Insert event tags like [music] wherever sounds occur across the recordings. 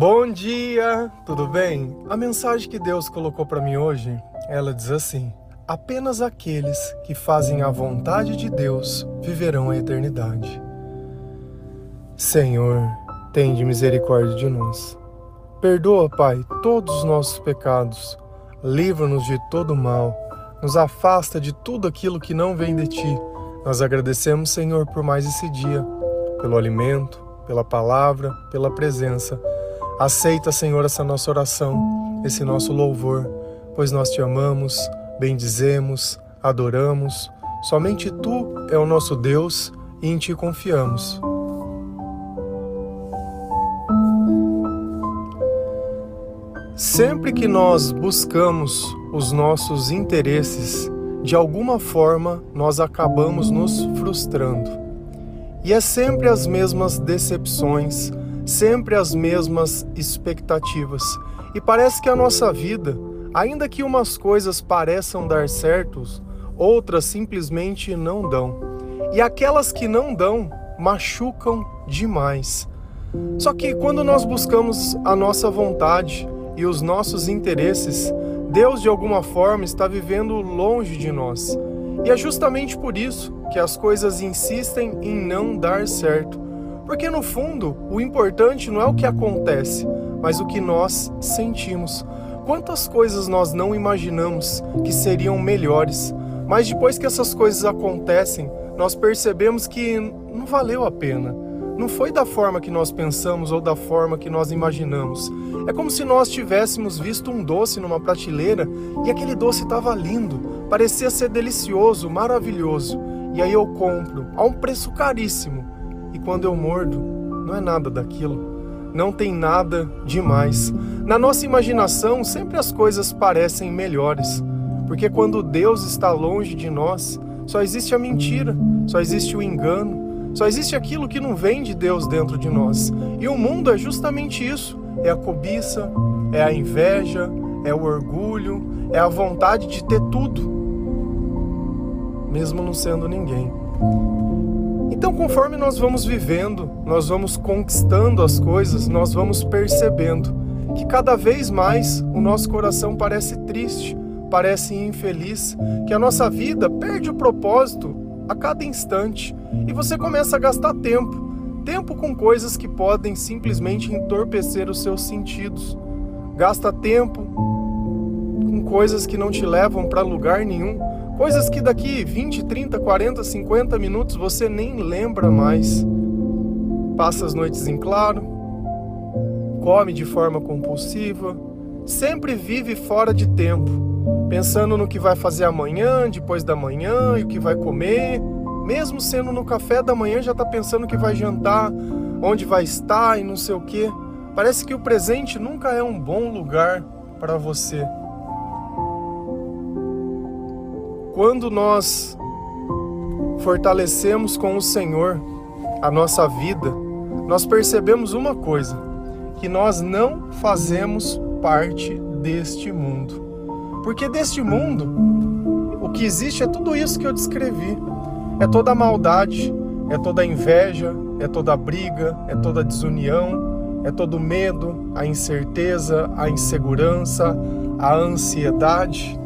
Bom dia, tudo bem? A mensagem que Deus colocou para mim hoje, ela diz assim: Apenas aqueles que fazem a vontade de Deus viverão a eternidade. Senhor, tende misericórdia de nós. Perdoa, Pai, todos os nossos pecados. Livra-nos de todo mal. Nos afasta de tudo aquilo que não vem de ti. Nós agradecemos, Senhor, por mais esse dia, pelo alimento, pela palavra, pela presença Aceita, Senhor, essa nossa oração, esse nosso louvor, pois nós te amamos, bendizemos, adoramos. Somente tu é o nosso Deus e em ti confiamos. Sempre que nós buscamos os nossos interesses, de alguma forma nós acabamos nos frustrando. E é sempre as mesmas decepções, sempre as mesmas expectativas. E parece que a nossa vida, ainda que umas coisas pareçam dar certos, outras simplesmente não dão. E aquelas que não dão machucam demais. Só que quando nós buscamos a nossa vontade e os nossos interesses, Deus de alguma forma está vivendo longe de nós. E é justamente por isso que as coisas insistem em não dar certo porque no fundo, o importante não é o que acontece, mas o que nós sentimos. Quantas coisas nós não imaginamos que seriam melhores, mas depois que essas coisas acontecem, nós percebemos que não valeu a pena. Não foi da forma que nós pensamos ou da forma que nós imaginamos. É como se nós tivéssemos visto um doce numa prateleira e aquele doce estava lindo, parecia ser delicioso, maravilhoso. E aí eu compro a um preço caríssimo quando eu mordo, não é nada daquilo. Não tem nada demais. Na nossa imaginação, sempre as coisas parecem melhores. Porque quando Deus está longe de nós, só existe a mentira, só existe o engano, só existe aquilo que não vem de Deus dentro de nós. E o mundo é justamente isso: é a cobiça, é a inveja, é o orgulho, é a vontade de ter tudo, mesmo não sendo ninguém. Então, conforme nós vamos vivendo, nós vamos conquistando as coisas, nós vamos percebendo que cada vez mais o nosso coração parece triste, parece infeliz, que a nossa vida perde o propósito a cada instante e você começa a gastar tempo tempo com coisas que podem simplesmente entorpecer os seus sentidos. Gasta tempo com coisas que não te levam para lugar nenhum Coisas que daqui 20, 30, 40, 50 minutos você nem lembra mais. Passa as noites em claro, come de forma compulsiva, sempre vive fora de tempo, pensando no que vai fazer amanhã, depois da manhã e o que vai comer. Mesmo sendo no café da manhã, já está pensando que vai jantar, onde vai estar e não sei o que. Parece que o presente nunca é um bom lugar para você. Quando nós fortalecemos com o Senhor a nossa vida, nós percebemos uma coisa: que nós não fazemos parte deste mundo. Porque deste mundo, o que existe é tudo isso que eu descrevi. É toda a maldade, é toda a inveja, é toda a briga, é toda a desunião, é todo o medo, a incerteza, a insegurança, a ansiedade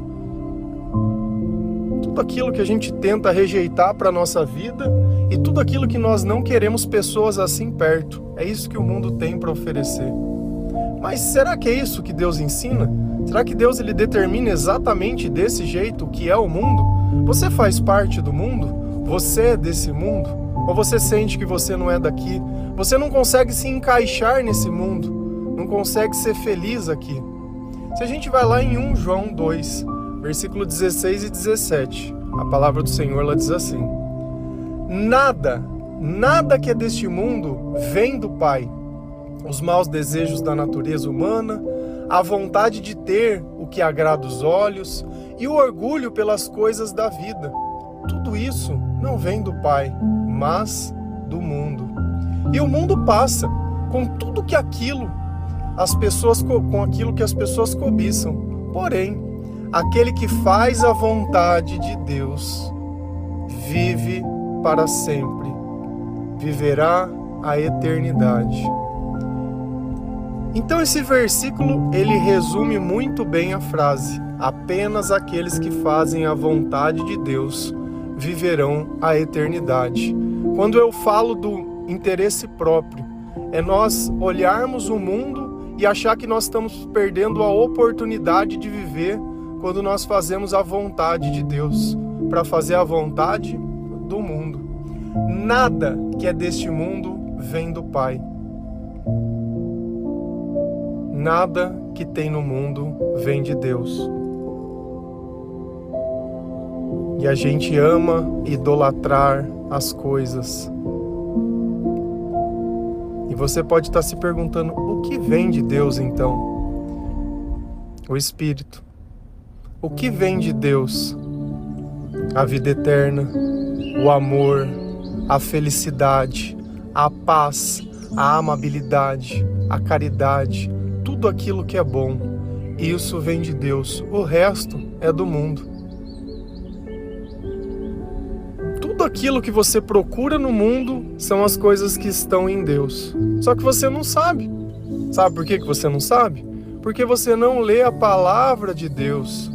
tudo aquilo que a gente tenta rejeitar para nossa vida e tudo aquilo que nós não queremos pessoas assim perto. É isso que o mundo tem para oferecer. Mas será que é isso que Deus ensina? Será que Deus ele determina exatamente desse jeito o que é o mundo? Você faz parte do mundo? Você é desse mundo? Ou você sente que você não é daqui? Você não consegue se encaixar nesse mundo? Não consegue ser feliz aqui? Se a gente vai lá em 1 João 2, versículo 16 e 17. A palavra do Senhor ela diz assim: Nada, nada que é deste mundo vem do Pai. Os maus desejos da natureza humana, a vontade de ter o que agrada os olhos e o orgulho pelas coisas da vida. Tudo isso não vem do Pai, mas do mundo. E o mundo passa com tudo que aquilo as pessoas com aquilo que as pessoas cobiçam. Porém, Aquele que faz a vontade de Deus vive para sempre, viverá a eternidade. Então esse versículo ele resume muito bem a frase: apenas aqueles que fazem a vontade de Deus viverão a eternidade. Quando eu falo do interesse próprio, é nós olharmos o mundo e achar que nós estamos perdendo a oportunidade de viver quando nós fazemos a vontade de Deus, para fazer a vontade do mundo. Nada que é deste mundo vem do Pai. Nada que tem no mundo vem de Deus. E a gente ama idolatrar as coisas. E você pode estar se perguntando: o que vem de Deus então? O Espírito. O que vem de Deus? A vida eterna, o amor, a felicidade, a paz, a amabilidade, a caridade, tudo aquilo que é bom. Isso vem de Deus. O resto é do mundo. tudo aquilo que você procura no mundo são as coisas que estão em Deus. Só que você não sabe. Sabe por que você não sabe? Porque você não lê a palavra de Deus.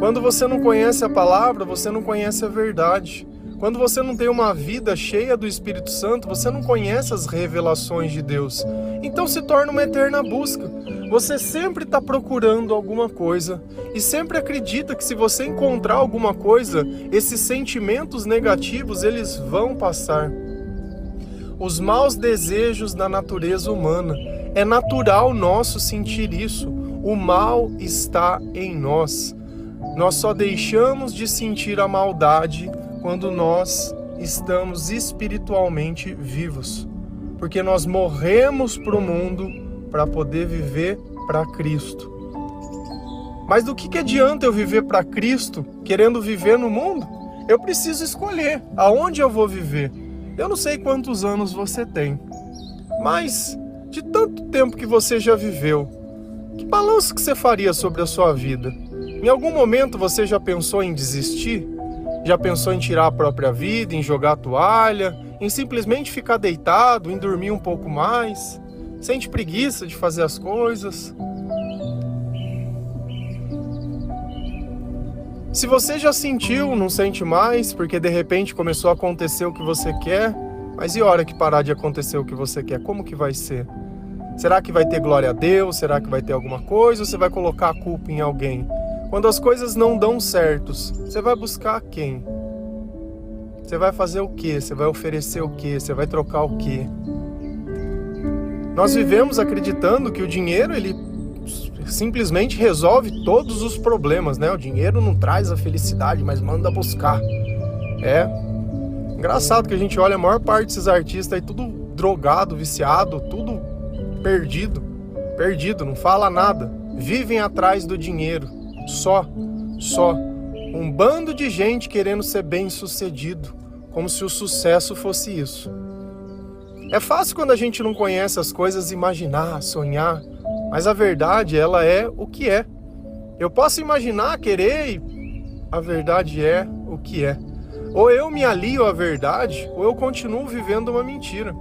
Quando você não conhece a palavra, você não conhece a verdade. Quando você não tem uma vida cheia do Espírito Santo, você não conhece as revelações de Deus. Então se torna uma eterna busca. Você sempre está procurando alguma coisa e sempre acredita que se você encontrar alguma coisa, esses sentimentos negativos eles vão passar. Os maus desejos da natureza humana. É natural nosso sentir isso. O mal está em nós. Nós só deixamos de sentir a maldade quando nós estamos espiritualmente vivos, porque nós morremos para o mundo para poder viver para Cristo. Mas do que, que adianta eu viver para Cristo querendo viver no mundo? Eu preciso escolher aonde eu vou viver. Eu não sei quantos anos você tem, mas de tanto tempo que você já viveu, que balanço que você faria sobre a sua vida? Em algum momento você já pensou em desistir? Já pensou em tirar a própria vida, em jogar a toalha, em simplesmente ficar deitado, em dormir um pouco mais? Sente preguiça de fazer as coisas? Se você já sentiu, não sente mais, porque de repente começou a acontecer o que você quer, mas e a hora que parar de acontecer o que você quer, como que vai ser? Será que vai ter glória a Deus? Será que vai ter alguma coisa? Ou você vai colocar a culpa em alguém? Quando as coisas não dão certos, você vai buscar quem? Você vai fazer o que? Você vai oferecer o que? Você vai trocar o que? Nós vivemos acreditando que o dinheiro ele simplesmente resolve todos os problemas, né? O dinheiro não traz a felicidade, mas manda buscar. É engraçado que a gente olha a maior parte desses artistas aí tudo drogado, viciado, tudo perdido, perdido, não fala nada. Vivem atrás do dinheiro só, só. Um bando de gente querendo ser bem-sucedido, como se o sucesso fosse isso. É fácil quando a gente não conhece as coisas imaginar, sonhar, mas a verdade ela é o que é. Eu posso imaginar, querer e a verdade é o que é. Ou eu me alio à verdade, ou eu continuo vivendo uma mentira.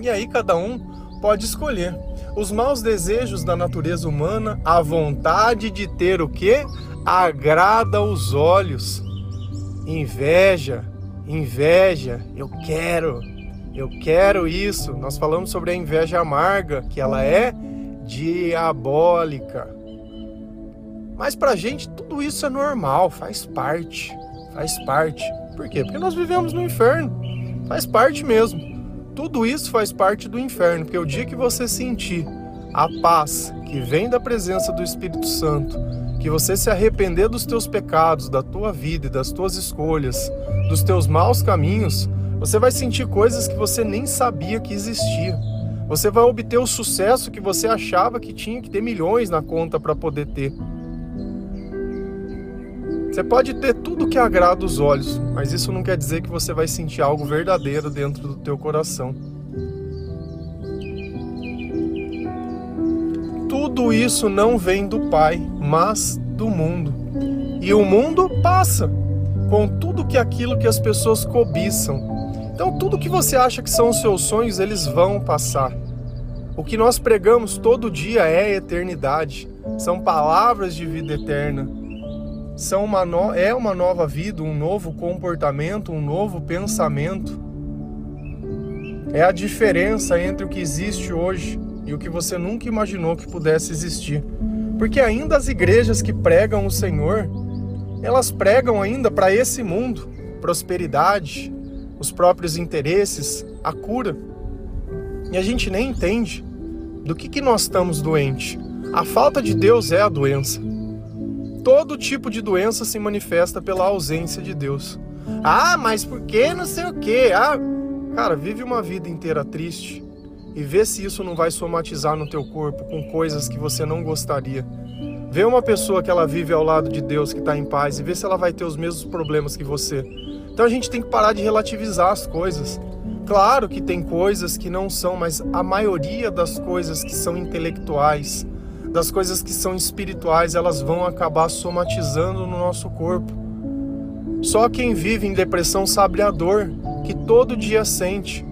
E aí cada um pode escolher. Os maus desejos da natureza humana, a vontade de ter o que? Agrada os olhos. Inveja, inveja, eu quero, eu quero isso. Nós falamos sobre a inveja amarga, que ela é diabólica. Mas pra gente tudo isso é normal, faz parte, faz parte. Por quê? Porque nós vivemos no inferno. Faz parte mesmo. Tudo isso faz parte do inferno, porque o dia que você sentir a paz que vem da presença do Espírito Santo, que você se arrepender dos teus pecados, da tua vida e das tuas escolhas, dos teus maus caminhos, você vai sentir coisas que você nem sabia que existia. Você vai obter o sucesso que você achava que tinha que ter milhões na conta para poder ter. Você pode ter tudo que agrada os olhos, mas isso não quer dizer que você vai sentir algo verdadeiro dentro do teu coração. Tudo isso não vem do Pai, mas do mundo. E o mundo passa com tudo que aquilo que as pessoas cobiçam. Então tudo que você acha que são os seus sonhos, eles vão passar. O que nós pregamos todo dia é eternidade, são palavras de vida eterna, são uma no... é uma nova vida, um novo comportamento, um novo pensamento. É a diferença entre o que existe hoje e o que você nunca imaginou que pudesse existir. Porque ainda as igrejas que pregam o Senhor, elas pregam ainda para esse mundo prosperidade, os próprios interesses, a cura. E a gente nem entende do que, que nós estamos doentes. A falta de Deus é a doença. Todo tipo de doença se manifesta pela ausência de Deus. Ah, mas por que não sei o quê? Ah, cara, vive uma vida inteira triste e vê se isso não vai somatizar no teu corpo com coisas que você não gostaria. Vê uma pessoa que ela vive ao lado de Deus, que está em paz, e vê se ela vai ter os mesmos problemas que você. Então a gente tem que parar de relativizar as coisas. Claro que tem coisas que não são, mas a maioria das coisas que são intelectuais, das coisas que são espirituais, elas vão acabar somatizando no nosso corpo. Só quem vive em depressão sabe a dor que todo dia sente.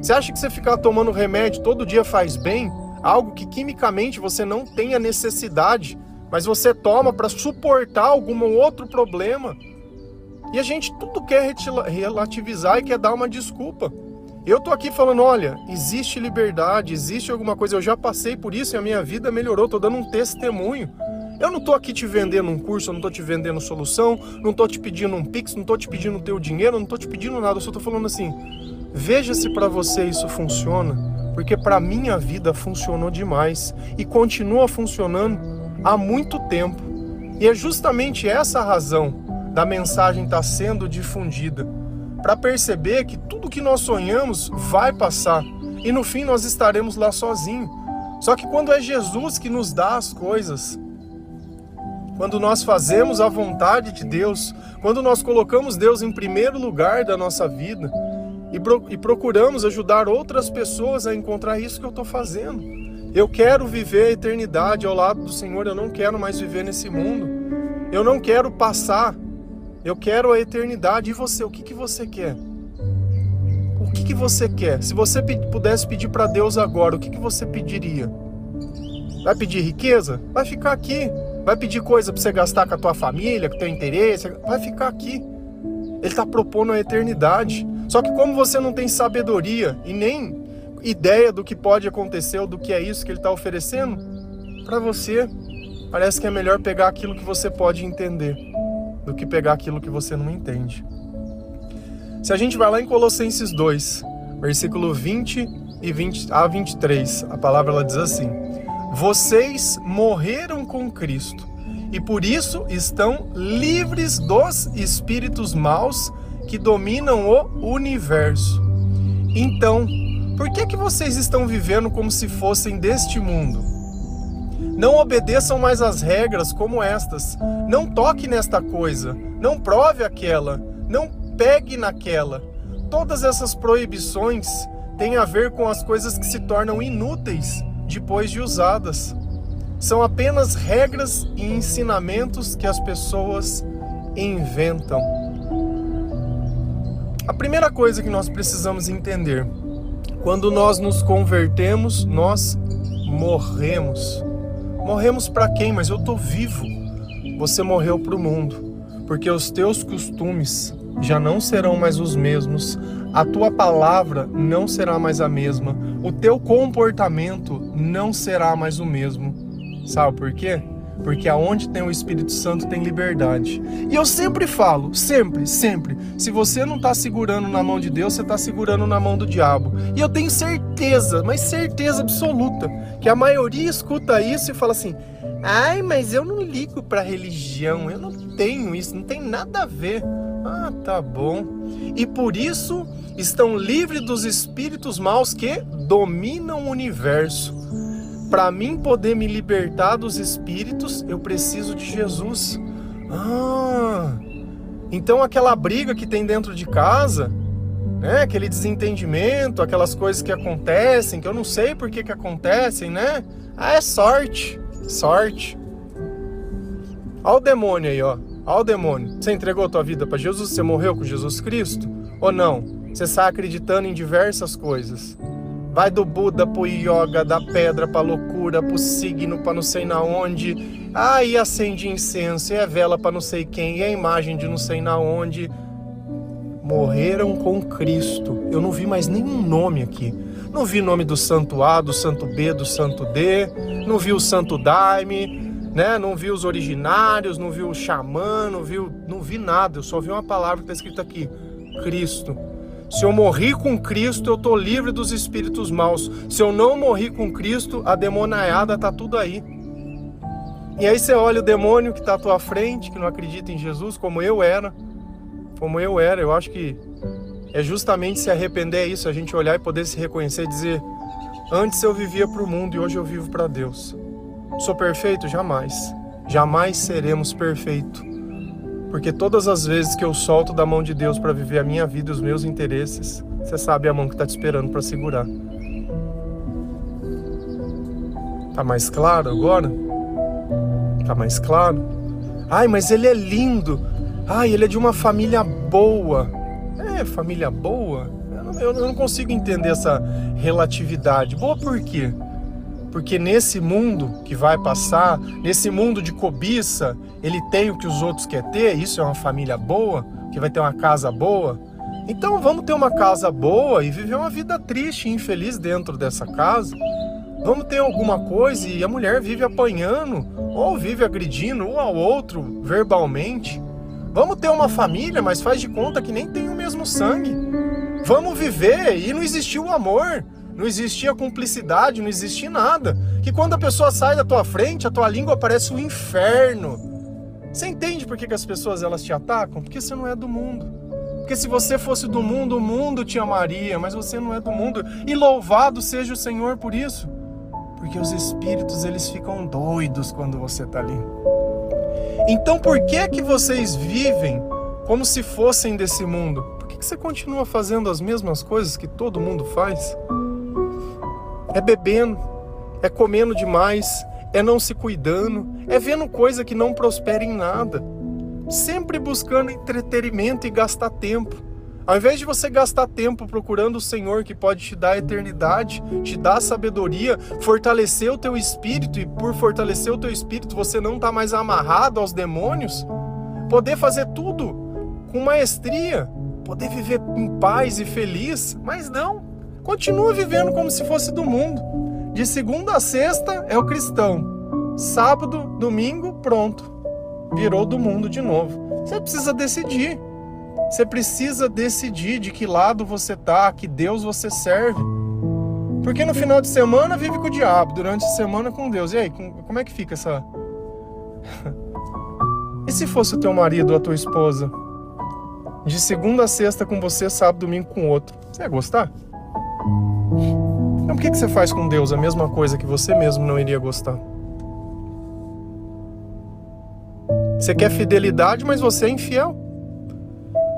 Você acha que você ficar tomando remédio todo dia faz bem? Algo que quimicamente você não tem a necessidade, mas você toma para suportar algum outro problema. E a gente tudo quer relativizar e quer dar uma desculpa. Eu tô aqui falando, olha, existe liberdade, existe alguma coisa, eu já passei por isso e a minha vida melhorou, tô dando um testemunho. Eu não tô aqui te vendendo um curso, eu não tô te vendendo solução, não tô te pedindo um pix, não tô te pedindo teu dinheiro, não tô te pedindo nada, eu só tô falando assim, veja se para você isso funciona, porque para minha vida funcionou demais e continua funcionando há muito tempo. E é justamente essa a razão da mensagem estar tá sendo difundida, para perceber que tudo que nós sonhamos vai passar e no fim nós estaremos lá sozinhos. Só que quando é Jesus que nos dá as coisas, quando nós fazemos a vontade de Deus, quando nós colocamos Deus em primeiro lugar da nossa vida e, procuramos ajudar outras pessoas a encontrar isso que eu estou fazendo. Eu quero viver a eternidade ao lado do Senhor, eu não quero mais viver nesse mundo. Eu não quero passar eu quero a eternidade. E você, o que, que você quer? O que, que você quer? Se você pudesse pedir para Deus agora, o que, que você pediria? Vai pedir riqueza? Vai ficar aqui. Vai pedir coisa para você gastar com a tua família, com o teu interesse? Vai ficar aqui. Ele está propondo a eternidade. Só que como você não tem sabedoria e nem ideia do que pode acontecer ou do que é isso que ele está oferecendo, para você parece que é melhor pegar aquilo que você pode entender do que pegar aquilo que você não entende. Se a gente vai lá em Colossenses 2, versículo 20 e 20 a 23, a palavra ela diz assim: Vocês morreram com Cristo e por isso estão livres dos espíritos maus que dominam o universo. Então, por que que vocês estão vivendo como se fossem deste mundo? Não obedeçam mais as regras como estas. Não toque nesta coisa. Não prove aquela. Não pegue naquela. Todas essas proibições têm a ver com as coisas que se tornam inúteis depois de usadas. São apenas regras e ensinamentos que as pessoas inventam. A primeira coisa que nós precisamos entender: quando nós nos convertemos, nós morremos. Morremos para quem? Mas eu estou vivo. Você morreu para o mundo, porque os teus costumes já não serão mais os mesmos, a tua palavra não será mais a mesma, o teu comportamento não será mais o mesmo. Sabe por quê? Porque aonde tem o Espírito Santo tem liberdade. E eu sempre falo, sempre, sempre, se você não está segurando na mão de Deus, você está segurando na mão do diabo. E eu tenho certeza, mas certeza absoluta, que a maioria escuta isso e fala assim: ai, mas eu não ligo para religião, eu não tenho isso, não tem nada a ver. Ah, tá bom. E por isso estão livres dos espíritos maus que dominam o universo. Para mim poder me libertar dos espíritos, eu preciso de Jesus. Ah, então aquela briga que tem dentro de casa, né? Aquele desentendimento, aquelas coisas que acontecem, que eu não sei por que que acontecem, né? Ah, é sorte, sorte. Olha o demônio aí, ó. Olha o demônio. Você entregou tua vida para Jesus? Você morreu com Jesus Cristo? Ou não? Você está acreditando em diversas coisas Vai do Buda pro yoga, da pedra pra loucura, pro signo pra não sei na onde. Aí acende incenso, e é vela pra não sei quem, e é imagem de não sei na onde. Morreram com Cristo. Eu não vi mais nenhum nome aqui. Não vi nome do santo A, do santo B, do santo D. Não vi o santo Daime né? Não vi os originários, não vi o xamã, não vi, não vi nada. Eu só vi uma palavra que está escrita aqui: Cristo. Se eu morri com Cristo, eu estou livre dos espíritos maus. Se eu não morri com Cristo, a demoniada está tudo aí. E aí você olha o demônio que está à tua frente, que não acredita em Jesus, como eu era. Como eu era. Eu acho que é justamente se arrepender é isso, a gente olhar e poder se reconhecer e dizer: Antes eu vivia para o mundo e hoje eu vivo para Deus. Sou perfeito? Jamais. Jamais seremos perfeitos. Porque todas as vezes que eu solto da mão de Deus para viver a minha vida e os meus interesses, você sabe a mão que está te esperando para segurar. Tá mais claro agora? Tá mais claro? Ai, mas ele é lindo. Ai, ele é de uma família boa. É, família boa? Eu não, eu não consigo entender essa relatividade. Boa por quê? Porque nesse mundo que vai passar, nesse mundo de cobiça, ele tem o que os outros querem ter, isso é uma família boa, que vai ter uma casa boa. Então vamos ter uma casa boa e viver uma vida triste e infeliz dentro dessa casa. Vamos ter alguma coisa e a mulher vive apanhando ou vive agredindo um ao outro verbalmente. Vamos ter uma família, mas faz de conta que nem tem o mesmo sangue. Vamos viver e não existiu o amor não existia cumplicidade, não existia nada. Que quando a pessoa sai da tua frente, a tua língua parece um inferno. Você entende por que, que as pessoas elas te atacam? Porque você não é do mundo. Porque se você fosse do mundo, o mundo te amaria, mas você não é do mundo. E louvado seja o Senhor por isso. Porque os espíritos eles ficam doidos quando você está ali. Então por que que vocês vivem como se fossem desse mundo? Por que, que você continua fazendo as mesmas coisas que todo mundo faz? É bebendo, é comendo demais, é não se cuidando, é vendo coisa que não prospera em nada, sempre buscando entretenimento e gastar tempo. Ao invés de você gastar tempo procurando o Senhor que pode te dar eternidade, te dar sabedoria, fortalecer o teu espírito e por fortalecer o teu espírito você não está mais amarrado aos demônios, poder fazer tudo com maestria, poder viver em paz e feliz, mas não. Continua vivendo como se fosse do mundo. De segunda a sexta é o cristão. Sábado, domingo, pronto. Virou do mundo de novo. Você precisa decidir. Você precisa decidir de que lado você tá, que Deus você serve. Porque no final de semana vive com o diabo, durante a semana com Deus. E aí, como é que fica essa. [laughs] e se fosse o teu marido ou a tua esposa? De segunda a sexta com você, sábado, domingo com outro. Você ia gostar? Então por que, que você faz com Deus a mesma coisa que você mesmo não iria gostar? Você quer fidelidade, mas você é infiel.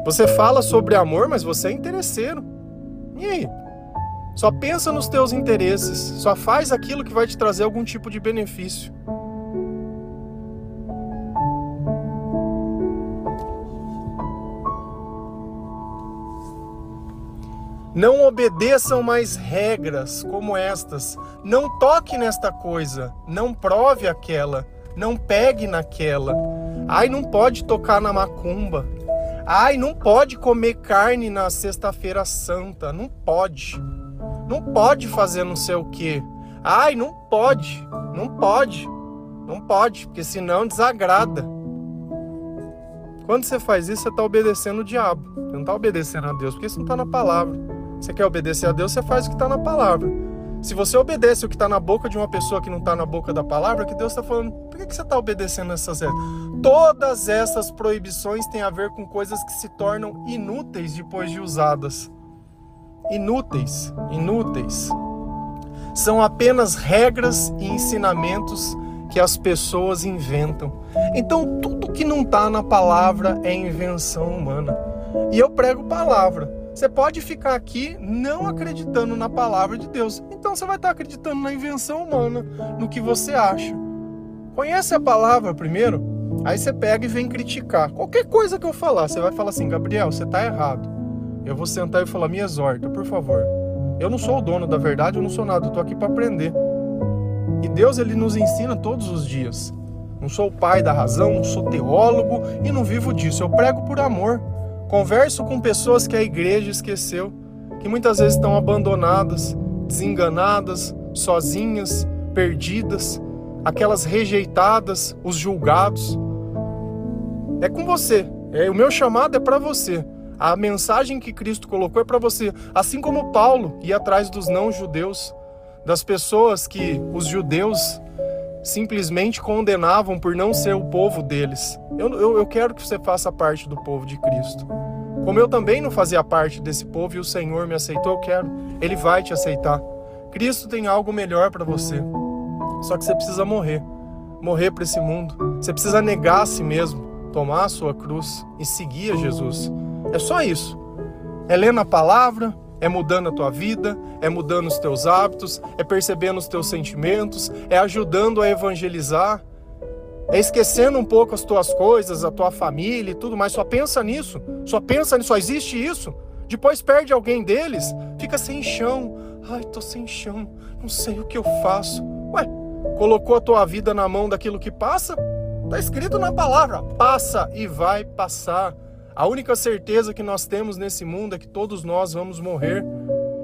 Você fala sobre amor, mas você é interesseiro. E aí? Só pensa nos teus interesses, só faz aquilo que vai te trazer algum tipo de benefício. Não obedeçam mais regras como estas. Não toque nesta coisa. Não prove aquela. Não pegue naquela. Ai, não pode tocar na macumba. Ai, não pode comer carne na sexta-feira santa. Não pode. Não pode fazer não sei o quê. Ai, não pode. Não pode. Não pode, porque senão desagrada. Quando você faz isso, você está obedecendo o diabo. Você não está obedecendo a Deus, porque isso não está na palavra. Você quer obedecer a Deus, você faz o que está na palavra. Se você obedece o que está na boca de uma pessoa que não está na boca da palavra, que Deus está falando, por que, que você está obedecendo essas regras? Todas essas proibições têm a ver com coisas que se tornam inúteis depois de usadas. Inúteis, inúteis. São apenas regras e ensinamentos que as pessoas inventam. Então, tudo que não está na palavra é invenção humana. E eu prego palavra. Você pode ficar aqui não acreditando na palavra de Deus. Então você vai estar acreditando na invenção humana, no que você acha. Conhece a palavra primeiro, aí você pega e vem criticar. Qualquer coisa que eu falar, você vai falar assim, Gabriel, você está errado. Eu vou sentar e falar, me exorta, por favor. Eu não sou o dono da verdade, eu não sou nada, eu tô aqui para aprender. E Deus ele nos ensina todos os dias. Não sou o pai da razão, não sou teólogo e não vivo disso. Eu prego por amor. Converso com pessoas que a igreja esqueceu, que muitas vezes estão abandonadas, desenganadas, sozinhas, perdidas, aquelas rejeitadas, os julgados. É com você. É, o meu chamado é para você. A mensagem que Cristo colocou é para você. Assim como Paulo ia atrás dos não-judeus, das pessoas que os judeus simplesmente condenavam por não ser o povo deles. Eu, eu, eu quero que você faça parte do povo de Cristo. Como eu também não fazia parte desse povo e o Senhor me aceitou, eu quero. Ele vai te aceitar. Cristo tem algo melhor para você. Só que você precisa morrer. Morrer para esse mundo. Você precisa negar a si mesmo, tomar a sua cruz e seguir a Jesus. É só isso. É lendo a palavra, é mudando a tua vida, é mudando os teus hábitos, é percebendo os teus sentimentos, é ajudando a evangelizar, é esquecendo um pouco as tuas coisas, a tua família e tudo mais. Só pensa nisso, só pensa nisso, só existe isso. Depois perde alguém deles, fica sem chão. Ai, tô sem chão, não sei o que eu faço. Ué, colocou a tua vida na mão daquilo que passa? Tá escrito na palavra: passa e vai passar. A única certeza que nós temos nesse mundo é que todos nós vamos morrer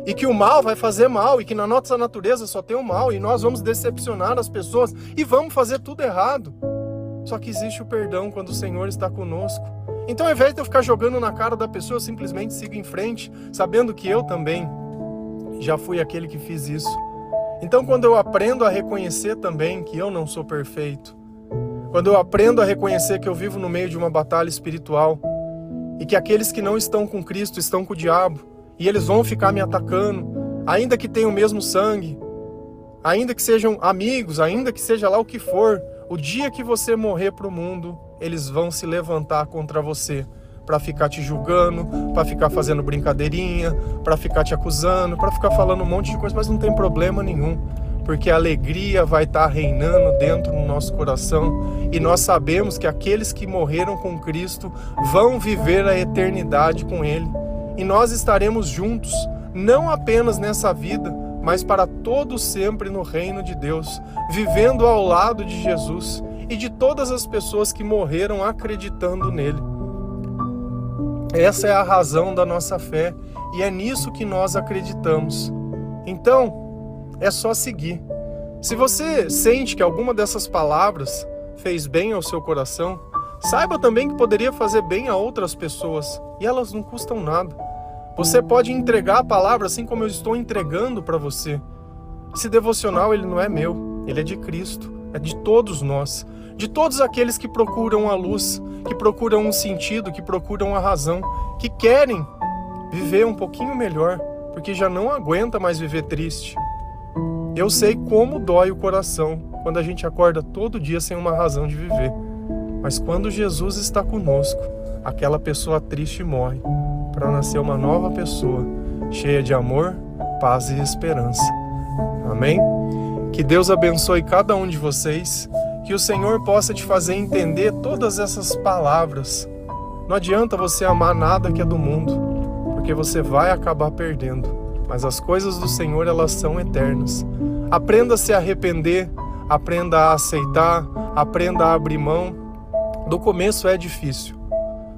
e que o mal vai fazer mal e que na nossa natureza só tem o mal e nós vamos decepcionar as pessoas e vamos fazer tudo errado. Só que existe o perdão quando o Senhor está conosco. Então, ao invés de eu ficar jogando na cara da pessoa, eu simplesmente sigo em frente, sabendo que eu também já fui aquele que fiz isso. Então, quando eu aprendo a reconhecer também que eu não sou perfeito, quando eu aprendo a reconhecer que eu vivo no meio de uma batalha espiritual e que aqueles que não estão com Cristo estão com o diabo e eles vão ficar me atacando, ainda que tenham o mesmo sangue, ainda que sejam amigos, ainda que seja lá o que for, o dia que você morrer para o mundo, eles vão se levantar contra você para ficar te julgando, para ficar fazendo brincadeirinha, para ficar te acusando, para ficar falando um monte de coisa, mas não tem problema nenhum, porque a alegria vai estar tá reinando dentro do nosso coração e nós sabemos que aqueles que morreram com Cristo vão viver a eternidade com Ele e nós estaremos juntos, não apenas nessa vida, mas para todo sempre no reino de Deus, vivendo ao lado de Jesus e de todas as pessoas que morreram acreditando nele. Essa é a razão da nossa fé e é nisso que nós acreditamos. Então, é só seguir. Se você sente que alguma dessas palavras fez bem ao seu coração, saiba também que poderia fazer bem a outras pessoas e elas não custam nada. Você pode entregar a palavra assim como eu estou entregando para você. Esse devocional ele não é meu, ele é de Cristo, é de todos nós, de todos aqueles que procuram a luz, que procuram um sentido, que procuram a razão, que querem viver um pouquinho melhor, porque já não aguenta mais viver triste. Eu sei como dói o coração quando a gente acorda todo dia sem uma razão de viver. Mas quando Jesus está conosco, aquela pessoa triste morre para nascer uma nova pessoa, cheia de amor, paz e esperança. Amém? Que Deus abençoe cada um de vocês, que o Senhor possa te fazer entender todas essas palavras. Não adianta você amar nada que é do mundo, porque você vai acabar perdendo. Mas as coisas do Senhor, elas são eternas. Aprenda a se arrepender, aprenda a aceitar, aprenda a abrir mão. Do começo é difícil,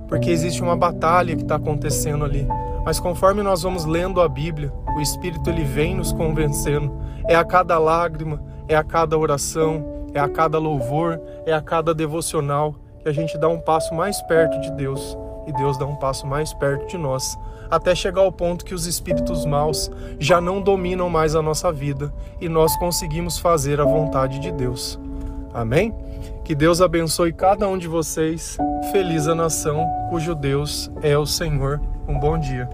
porque existe uma batalha que está acontecendo ali. Mas conforme nós vamos lendo a Bíblia, o Espírito ele vem nos convencendo. É a cada lágrima, é a cada oração, é a cada louvor, é a cada devocional que a gente dá um passo mais perto de Deus e Deus dá um passo mais perto de nós, até chegar ao ponto que os espíritos maus já não dominam mais a nossa vida e nós conseguimos fazer a vontade de Deus. Amém? Que Deus abençoe cada um de vocês. Feliz a nação cujo Deus é o Senhor. Um bom dia.